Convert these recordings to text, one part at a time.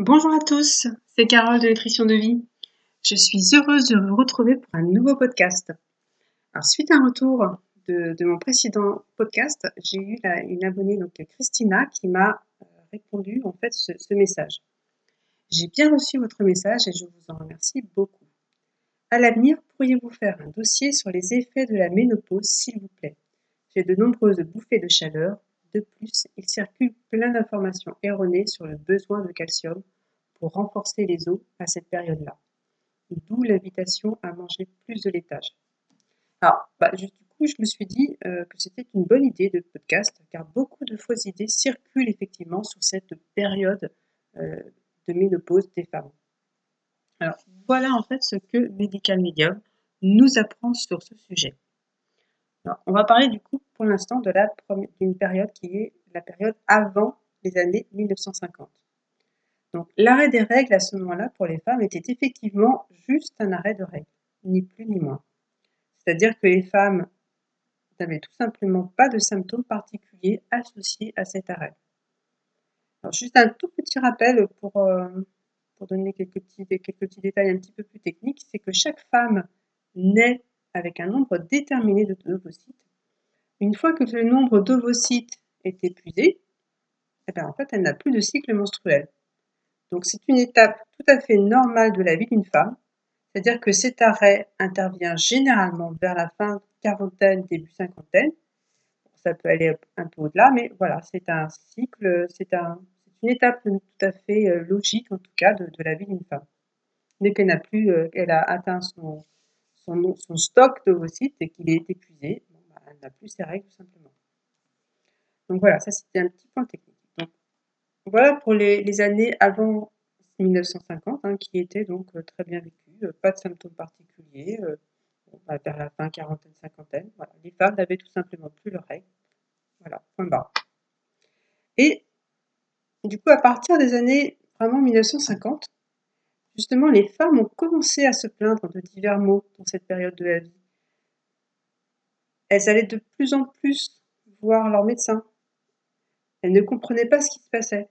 Bonjour à tous, c'est Carole de Nutrition de Vie. Je suis heureuse de vous retrouver pour un nouveau podcast. Alors, suite à un retour de, mon précédent podcast, j'ai eu une abonnée, donc Christina, qui m'a euh, répondu en fait ce, ce message. J'ai bien reçu votre message et je vous en remercie beaucoup. À l'avenir, pourriez-vous faire un dossier sur les effets de la ménopause, s'il vous plaît? J'ai de nombreuses bouffées de chaleur, de plus, il circule plein d'informations erronées sur le besoin de calcium pour renforcer les os à cette période-là. D'où l'invitation à manger plus de laitage. Alors, bah, du coup, je me suis dit euh, que c'était une bonne idée de podcast, car beaucoup de fausses idées circulent effectivement sur cette période euh, de ménopause des femmes. Alors, voilà en fait ce que Medical Medium nous apprend sur ce sujet on va parler du coup pour l'instant de la d'une période qui est la période avant les années 1950. Donc l'arrêt des règles à ce moment-là pour les femmes était effectivement juste un arrêt de règles, ni plus ni moins. C'est-à-dire que les femmes n'avaient tout simplement pas de symptômes particuliers associés à cet arrêt. Juste un tout petit rappel pour, euh, donner quelques quelques petits détails un petit peu plus techniques, c'est que chaque femme naît avec un nombre déterminé d'ovocytes. Une fois que le nombre d'ovocytes est épuisé, eh bien, en fait, elle n'a plus de cycle menstruel. Donc c'est une étape tout à fait normale de la vie d'une femme, c'est-à-dire que cet arrêt intervient généralement vers la fin quarantaine, début cinquantaine. Ça peut aller un peu au-delà, mais voilà, c'est un cycle, c'est un, une étape tout à fait euh, logique, en tout cas, de, la vie d'une femme. Dès qu'elle n'a plus, euh, elle a atteint son, son, stock d'ovocytes et qu'il est épuisé, bah, elle n'a plus ses règles tout simplement. Donc voilà, ça c'était un petit point technique. Donc, voilà pour les, années avant 1950, hein, qui étaient donc euh, très bien vécues, euh, pas de symptômes particuliers, euh, bah, vers la fin quarantaine, cinquantaine. Les femmes n'avaient tout simplement plus leurs règles. Voilà, point barre. Et du coup, à partir des années vraiment 1950, Justement, les femmes ont commencé à se plaindre de divers maux dans cette période de la vie. Elles allaient de plus en plus voir leur médecin. Elles ne comprenaient pas ce qui se passait.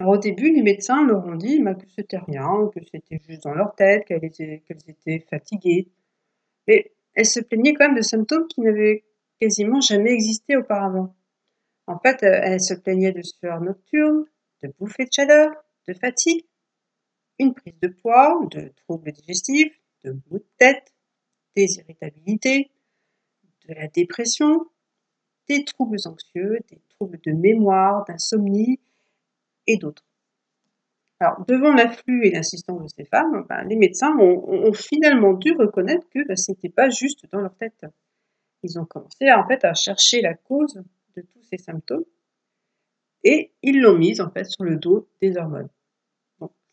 Alors au début, les médecins leur ont dit bah, que c'était rien, que c'était juste dans leur tête, qu'elles étaient, étaient fatiguées. Mais elles se plaignaient quand même de symptômes qui n'avaient quasiment jamais existé auparavant. En fait, elles se plaignaient de sueur nocturne, de bouffées de chaleur, de fatigue, une prise de poids, de troubles digestifs, de maux de tête, des irritabilités, de la dépression, des troubles anxieux, des troubles de mémoire, d'insomnie et d'autres. Alors, devant l'afflux et l'insistance de ces femmes, ben, les médecins ont, finalement dû reconnaître que ben, ce n'était pas juste dans leur tête. Ils ont commencé en fait à chercher la cause de tous ces symptômes et ils l'ont mise en fait sur le dos des hormones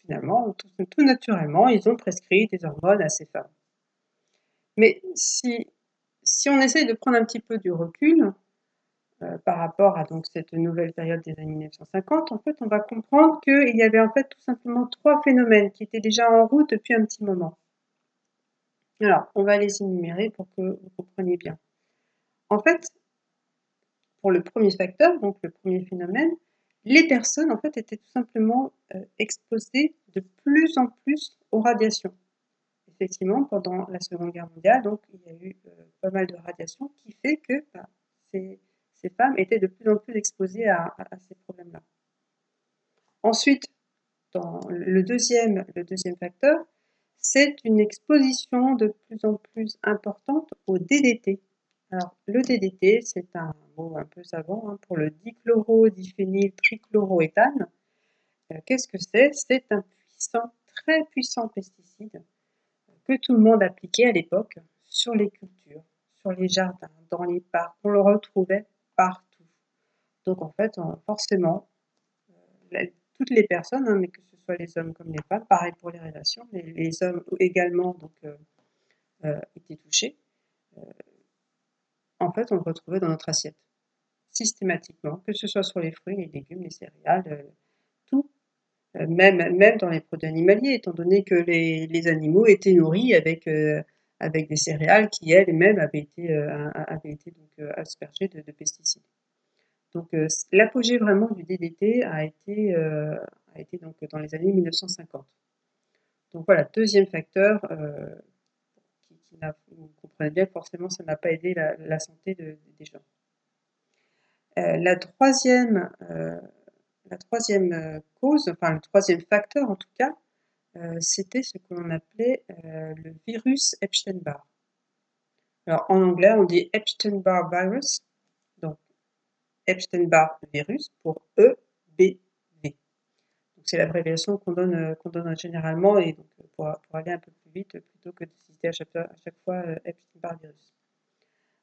finalement, tout, naturellement, ils ont prescrit des hormones à ces femmes. Mais si, on essaye de prendre un petit peu du recul euh, par rapport à cette nouvelle période des années 1950, en fait, on va comprendre qu'il y avait en fait tout simplement trois phénomènes qui étaient déjà en route depuis un petit moment. Alors, on va les énumérer pour que vous compreniez bien. En fait, pour le premier facteur, donc le premier phénomène, les personnes en fait étaient tout simplement euh, exposées de plus en plus aux radiations. Effectivement, pendant la Seconde Guerre mondiale, il y a eu euh, pas mal de radiations qui fait que bah, ces, femmes étaient de plus en plus exposées à, ces problèmes-là. Ensuite, dans le deuxième, le deuxième facteur, c'est une exposition de plus en plus importante au DDT. Alors, le DDT, c'est un mot un peu savant hein, pour le dichloro-diphényl trichloroéthane. Euh, qu'est-ce que c'est? C'est un puissant, très puissant pesticide que tout le monde appliquait à l'époque sur les cultures, sur les jardins, dans les parcs. On le retrouvait partout. Donc, en fait, forcément, euh, toutes les personnes, hein, mais que ce soit les hommes comme les femmes, pareil pour les relations, les, hommes également donc, euh, étaient touchés en fait, on le retrouvait dans notre assiette, systématiquement, que ce soit sur les fruits, les légumes, les céréales, euh, tout, euh, même, dans les produits animaliers, étant donné que les, animaux étaient nourris avec, euh, des céréales qui elles-mêmes avaient été, donc, aspergées de, pesticides. Donc l'apogée vraiment du DDT a été, dans les années 1950. Donc voilà, deuxième facteur vous comprenez bien, forcément, ça n'a pas aidé la, santé des gens. la troisième, la troisième cause, enfin le troisième facteur en tout cas, c'était ce que l'on appelait le virus Epstein-Barr. Alors en anglais, on dit Epstein-Barr virus, donc Epstein-Barr virus pour EBV. C'est l'abréviation qu'on donne, euh, qu'on donne généralement et donc euh, pour, pour, aller un peu plutôt que de citer à chaque, à chaque fois euh, Epstein-Barr virus.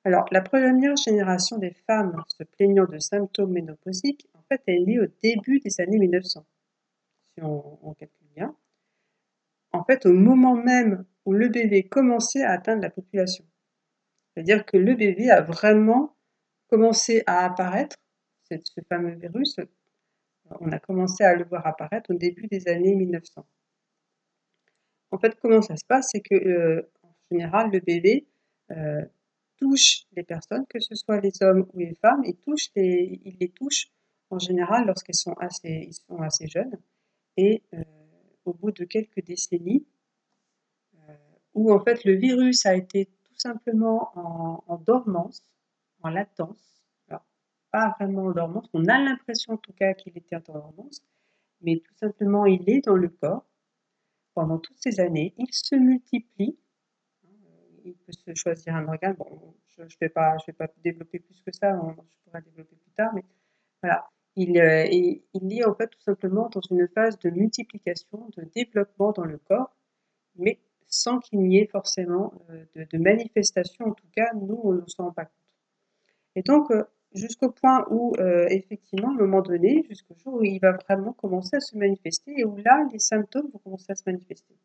Alors, la première génération des femmes se plaignant de symptômes ménopausiques, en fait, elle est née au début des années 1900, si on, on calcule bien. En fait, au moment même où le bébé commençait à atteindre la population. C'est-à-dire que le bébé a vraiment commencé à apparaître, ce fameux virus, on a commencé à le voir apparaître au début des années 1900. En fait, comment ça se passe C'est que, euh, en général, le bébé euh, touche les personnes, que ce soit les hommes ou les femmes, il, touche les, il les touche en général lorsqu'elles sont assez, ils sont assez jeunes. Et euh, au bout de quelques décennies, où en fait le virus a été tout simplement en dormance, en latence, pas vraiment en dormance. On a l'impression en tout cas qu'il était en dormance, mais tout simplement il est dans le corps pendant toutes ces années. Il se multiplie. Il peut se choisir un organe. Bon, je ne vais, je vais pas développer plus que ça, je pourrai développer plus tard, mais voilà. Il, euh, il est en fait tout simplement dans une phase de multiplication, de développement dans le corps, mais sans qu'il n'y ait forcément euh, de, de manifestation. En tout cas, nous, on ne s'en rend pas compte. Et donc, euh, jusqu'au point où, euh, effectivement, à un moment donné, jusqu'au jour où il va vraiment commencer à se manifester et où là, les symptômes vont commencer à se manifester.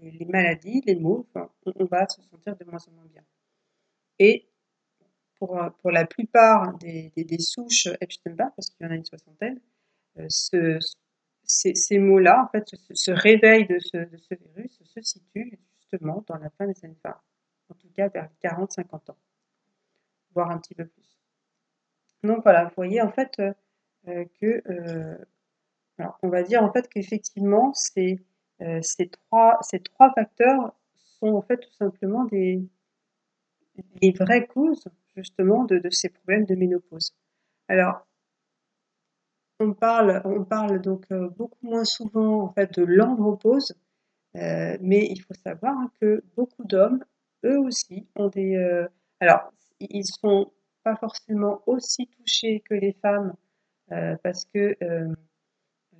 Les, maladies, les maux, on, va se sentir de moins en moins bien. Et pour, pour la plupart des, des, souches Epstein-Barr, parce qu'il y en a une soixantaine, euh, ce, ces, ces mots-là, en fait, ce, réveil de ce, de ce, virus se situe justement dans la fin des années 20, en tout cas vers 40-50 ans, voire un petit peu plus. Donc voilà, vous voyez en fait euh, euh, que, euh, on va dire en fait qu'effectivement ces, trois, facteurs sont en fait tout simplement des, vraies causes justement de, ces problèmes de ménopause. Alors, on parle, on parle donc beaucoup moins souvent de l'andropause, mais il faut savoir hein, que beaucoup d'hommes, eux aussi, ont des. alors, ils sont pas forcément aussi touchés que les femmes euh, parce que euh,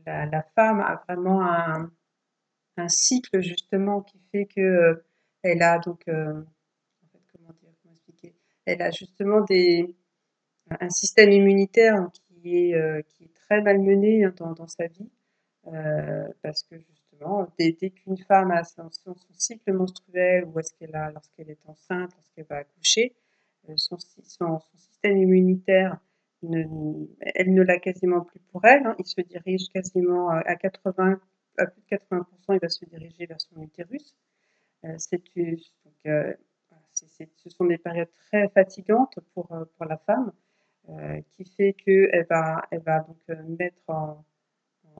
la, femme a vraiment un, cycle justement qui fait que euh, elle a donc comment dire comment expliquer elle a justement des un système immunitaire qui est qui est très malmené hein, dans, sa vie parce que justement dès, qu'une femme a son, cycle menstruel ou est-ce qu'elle a lorsqu'elle est enceinte lorsqu'elle va accoucher son, système immunitaire, elle ne l'a quasiment plus pour elle. Hein. Il se dirige quasiment à 80, à plus de 80%, il va se diriger vers son utérus. Euh, euh, ce sont des périodes très fatigantes pour, euh, pour la femme, qui fait qu'elle va, elle va donc mettre en,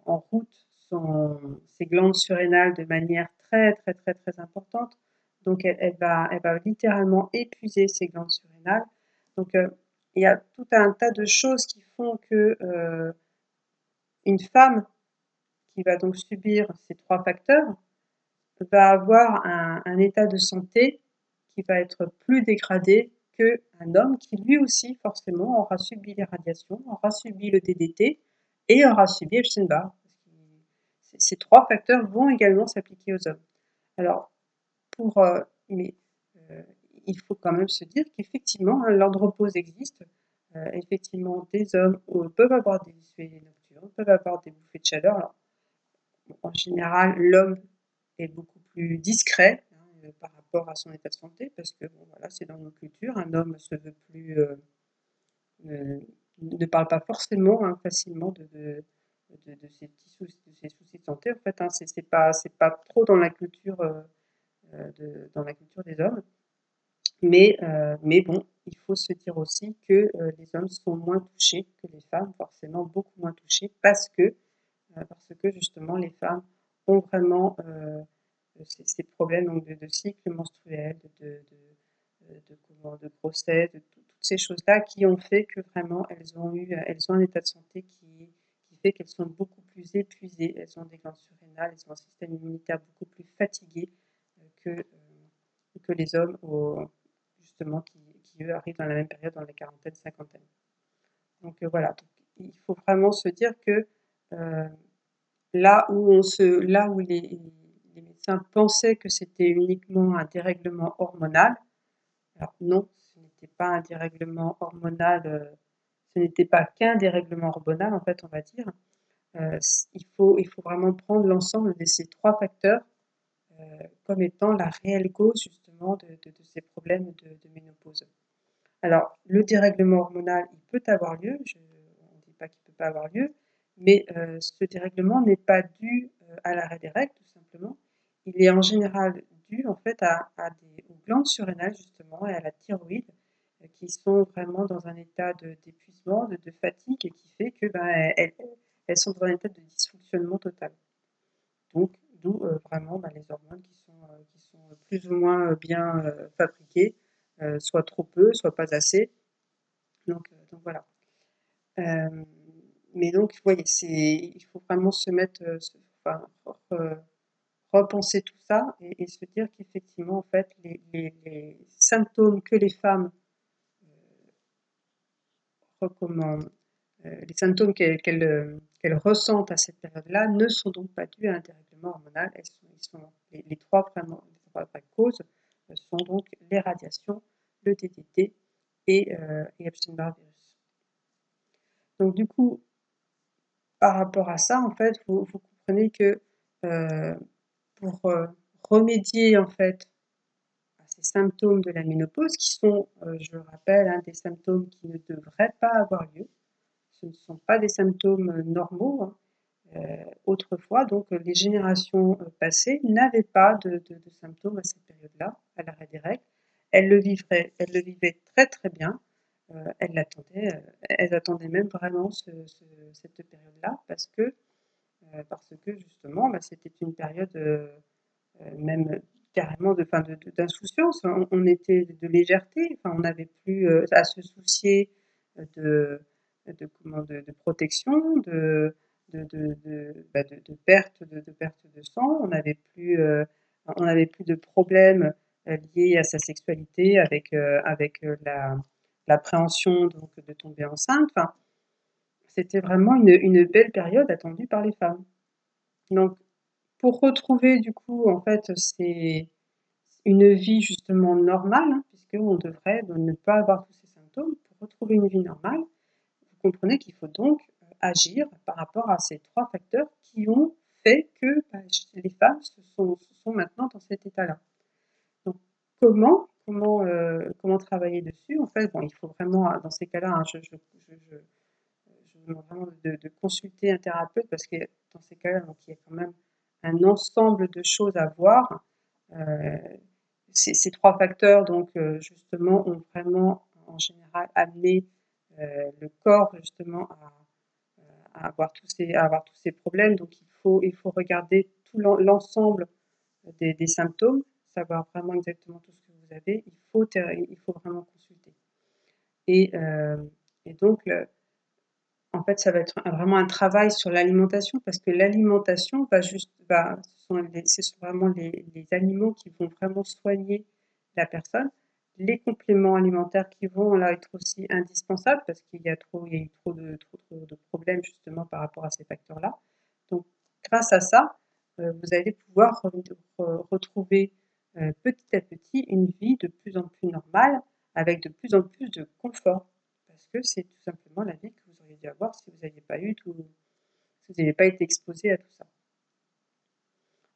route ses glandes surrénales de manière très, très, très, très importante donc, elle, va, littéralement épuiser ses glandes surrénales. Donc, euh, il y a tout un tas de choses qui font que euh, une femme qui va donc subir ces trois facteurs va avoir un, état de santé qui va être plus dégradé qu'un homme qui lui aussi forcément aura subi les radiations, aura subi le DDT et aura subi Epstein-Barr. Ces trois facteurs vont également s'appliquer aux hommes. Alors, euh, mais euh, il faut quand même se dire qu'effectivement, hein, l'andropause existe. Euh, effectivement, des hommes peuvent avoir des suées nocturnes, peuvent avoir des bouffées de chaleur. en général, l'homme est beaucoup plus discret hein, par rapport à son état de santé, parce que voilà, c'est dans nos cultures. Un homme se veut plus, ne parle pas forcément hein, facilement de, ses petits soucis, de santé. En fait, hein, c'est pas, trop dans la culture de, dans la culture des hommes. Mais, euh, mais bon, il faut se dire aussi que euh, les hommes sont moins touchés que les femmes, forcément beaucoup moins touchés, parce que parce que justement les femmes ont vraiment ces, problèmes donc, de, cycle menstruel, de, de, de grossesse, de toutes ces choses-là qui ont fait que vraiment elles ont eu, elles ont un état de santé qui, qui fait qu'elles sont beaucoup plus épuisées, elles ont des glandes surrénales, elles ont un système immunitaire beaucoup plus fatigué que, que les hommes justement qui, eux arrivent dans la même période, dans les quarantaines, cinquantaines. Donc voilà, il faut vraiment se dire que euh, là où on se, là où les, médecins pensaient que c'était uniquement un dérèglement hormonal, alors non, ce n'était pas un dérèglement hormonal, euh, ce n'était pas qu'un dérèglement hormonal en fait, on va dire. Euh, il, faut, il faut vraiment prendre l'ensemble de ces trois facteurs comme étant la réelle cause justement de, ces problèmes de, ménopause. Alors, le dérèglement hormonal, il peut avoir lieu, on ne dit pas qu'il ne peut pas avoir lieu, mais euh, ce dérèglement n'est pas dû euh, à l'arrêt des règles, tout simplement. Il est en général dû en fait aux glandes surrénales justement et à la thyroïde euh, qui sont vraiment dans un état d'épuisement, de, fatigue et qui fait que ben, elles, sont dans un état de dysfonctionnement total. Donc, d'où vraiment ben, les hormones qui sont, qui sont plus ou moins bien fabriquées, soit trop peu, soit pas assez. Donc, voilà mais donc, vous voyez, il faut vraiment se mettre, euh, enfin, repenser tout ça et, se dire qu'effectivement, en fait, les, symptômes que les femmes euh, recommandent, euh, les symptômes qu'elles ressentent à cette période-là ne sont donc pas dus à un dérèglement hormonal. Les, trois vraiment, causes sont donc les radiations, le DDT et, euh, et Epstein-Barr virus. Donc du coup, par rapport à ça, en fait, vous, comprenez que euh, pour euh, remédier en fait à ces symptômes de la ménopause, qui sont, euh, je le rappelle, hein, des symptômes qui ne devraient pas avoir lieu, ce ne sont pas des symptômes normaux. Hein, autrefois, donc les générations passées n'avaient pas de, symptômes à cette période-là, à l'arrêt des règles. Elles le, elles le vivaient très très bien. Euh, elles l'attendaient, euh, elles attendaient même vraiment cette période-là parce que, euh, parce que justement, bah, c'était une période même carrément de, fin, d'insouciance. On, était de légèreté, enfin, on n'avait plus à se soucier de, de, comment, de, protection, de, de, bah, de, perte, de, perte de sang. On n'avait plus, n'avait plus de problèmes liés à sa sexualité avec, avec la, l'appréhension donc de tomber enceinte. Enfin, c'était vraiment une, belle période attendue par les femmes. Donc, pour retrouver du coup, en fait, c'est une vie justement normale, hein, puisqu'on devrait ne pas avoir tous ces symptômes. Pour retrouver une vie normale, comprenez qu'il faut donc euh, agir par rapport à ces trois facteurs qui ont fait que bah, les femmes se sont, sont maintenant dans cet état-là. Donc, comment comment, euh, comment travailler dessus? En fait, bon, il faut vraiment, dans ces cas-là, hein, je, je, je, vous demande vraiment de, consulter un thérapeute parce que dans ces cas-là, il y a quand même un ensemble de choses à voir. Euh, ces, trois facteurs, donc, euh, justement, ont vraiment, en général, amené le corps, justement, à, avoir tous ces, avoir tous ces problèmes. Donc, il faut, il faut regarder tout l'ensemble des, symptômes, savoir vraiment exactement tout ce vous avez, il faut, il faut vraiment consulter. Et, euh, et donc, en fait, ça va être vraiment un travail sur l'alimentation parce que l'alimentation va juste, va, ce, sont ce sont vraiment les, les, aliments qui vont vraiment soigner la personne. Les compléments alimentaires qui vont là être aussi indispensables parce qu'il y a trop, il y a eu trop de, trop, de problèmes justement par rapport à ces facteurs-là. Donc, grâce à ça, euh, vous allez pouvoir retrouver euh, petit à petit une vie de plus en plus normale, avec de plus en plus de confort. Parce que c'est tout simplement la vie que vous auriez dû avoir si vous n'aviez pas eu tout, si vous n'aviez pas été exposé à tout ça.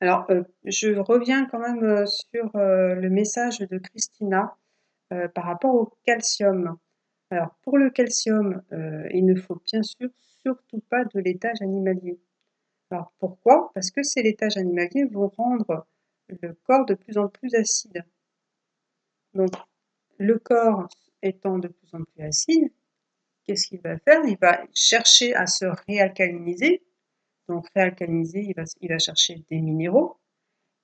Alors, euh, je reviens quand même sur le message de Christina par rapport au calcium. Alors, pour le calcium, il ne faut bien sûr surtout pas de laitage animalier. Alors, pourquoi? Parce que ces laitages animaliers vont rendre le corps de plus en plus acide. Donc, le corps étant de plus en plus acide, qu'est-ce qu'il va faire? Il va chercher à se réalcaliniser. donc réalcaliniser, il va, chercher des minéraux.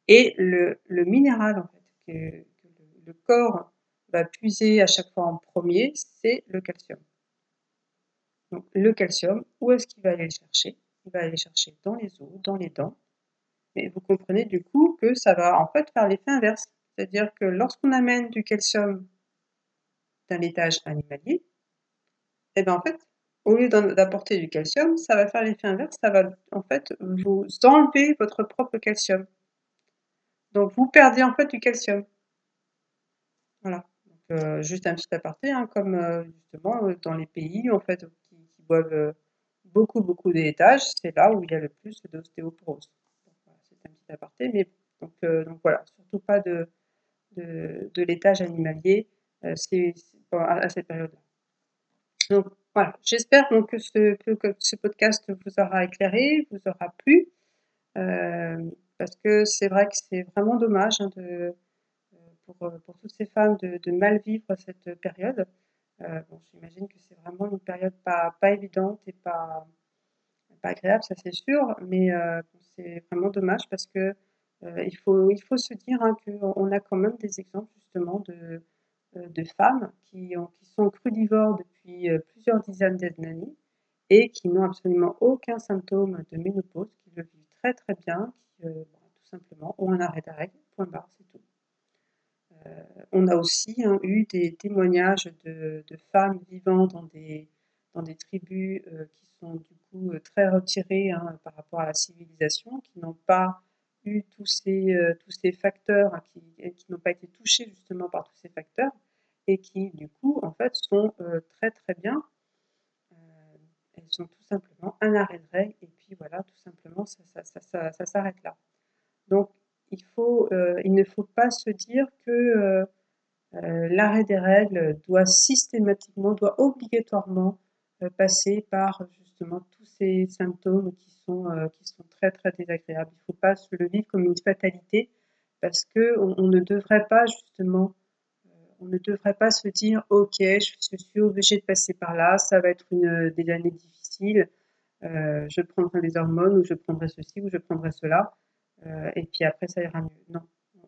Et le, le minéral en fait, que, le corps va puiser à chaque fois en premier, c'est le calcium. Donc le calcium, où est-ce qu'il va aller le chercher? Il va aller chercher dans les os, dans les dents. Mais vous comprenez du coup que ça va en fait faire l'effet inverse. C'est-à-dire que lorsqu'on amène du calcium d'un laitage animalier, et eh bien en fait, au lieu d'apporter du calcium, ça va faire l'effet inverse, ça va en fait vous enlever votre propre calcium. Donc vous perdez en fait du calcium. Voilà. Euh, juste un petit aparté, hein, comme euh, justement euh, dans les pays en fait qui, boivent beaucoup beaucoup laitage, c'est là où il y a le plus d'ostéoporose. c'est un petit aparté, mais donc, donc voilà, surtout pas de, de, laitage animalier c'est, à, cette période-là. Donc voilà, j'espère donc que ce, que ce podcast vous aura éclairé, vous aura plu, parce que c'est vrai que c'est vraiment dommage hein, de euh, pour, toutes ces femmes de, mal vivre cette période. Euh, j'imagine que c'est vraiment une période pas, pas évidente et pas, pas agréable, ça c'est sûr, mais euh, c'est vraiment dommage parce que il, faut, il faut se dire hein, qu'on a quand même des exemples justement de, de femmes qui, ont, qui sont crudivores depuis plusieurs dizaines d'années et qui n'ont absolument aucun symptôme de ménopause, qui le vivent très très bien, qui tout simplement ont un arrêt d'arrêt, point barre, c'est tout. Euh, on a aussi hein, eu des témoignages de, femmes vivant dans des, tribus euh, qui sont du coup euh, très retirées hein, par rapport à la civilisation, qui n'ont pas eu tous ces, facteurs, hein, qui, n'ont pas été touchés justement par tous ces facteurs, et qui du coup en fait sont très très bien. elles ont tout simplement un arrêt de règle, et puis voilà, tout simplement ça, s'arrête là. Il, faut, euh, il ne faut pas se dire que euh, euh, l'arrêt des règles doit systématiquement, doit obligatoirement passer par justement tous ces symptômes qui sont, qui sont très très désagréables. Il ne faut pas se le vivre comme une fatalité parce que on, ne devrait pas justement on ne devrait pas se dire ok je, suis obligé de passer par là ça va être une des années difficiles je prendrai des hormones ou je prendrai ceci ou je prendrai cela euh, et puis après ça ira mieux. Non,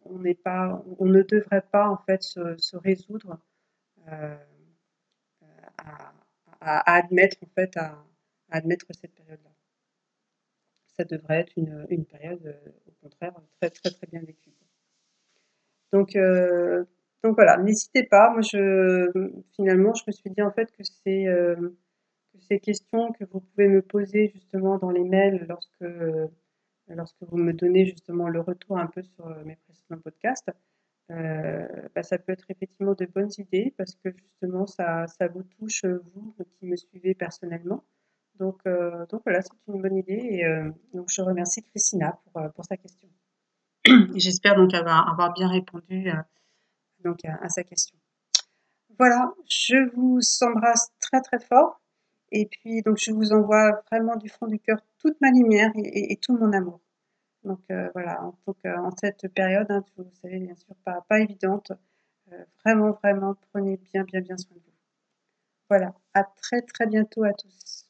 on n'est pas, on ne devrait pas en fait se, résoudre euh, à, admettre en fait à, admettre cette période-là. Ça devrait être une, une, période euh, au contraire très très très bien vécue. Donc donc voilà, n'hésitez pas. Moi, je, finalement, je me suis dit en fait que c'est que ces questions que vous pouvez me poser justement dans les mails lorsque lorsque vous me donnez justement le retour un peu sur euh, mes précédents podcasts, euh, bah, ça peut être effectivement de bonnes idées parce que justement ça, ça vous touche vous qui me suivez personnellement. Donc, euh, donc voilà, c'est une bonne idée et donc je remercie Christina pour, pour sa question. J'espère donc avoir, avoir, bien répondu donc à, sa question. Voilà, je vous embrasse très très fort et puis, donc, je vous envoie vraiment du fond du cœur toute ma lumière et, tout mon amour. Donc, euh, voilà, en, en cette période, hein, vous savez, bien sûr, pas, pas évidente, euh, vraiment, vraiment, prenez bien, bien, bien soin de vous. Voilà, à très, très bientôt à tous.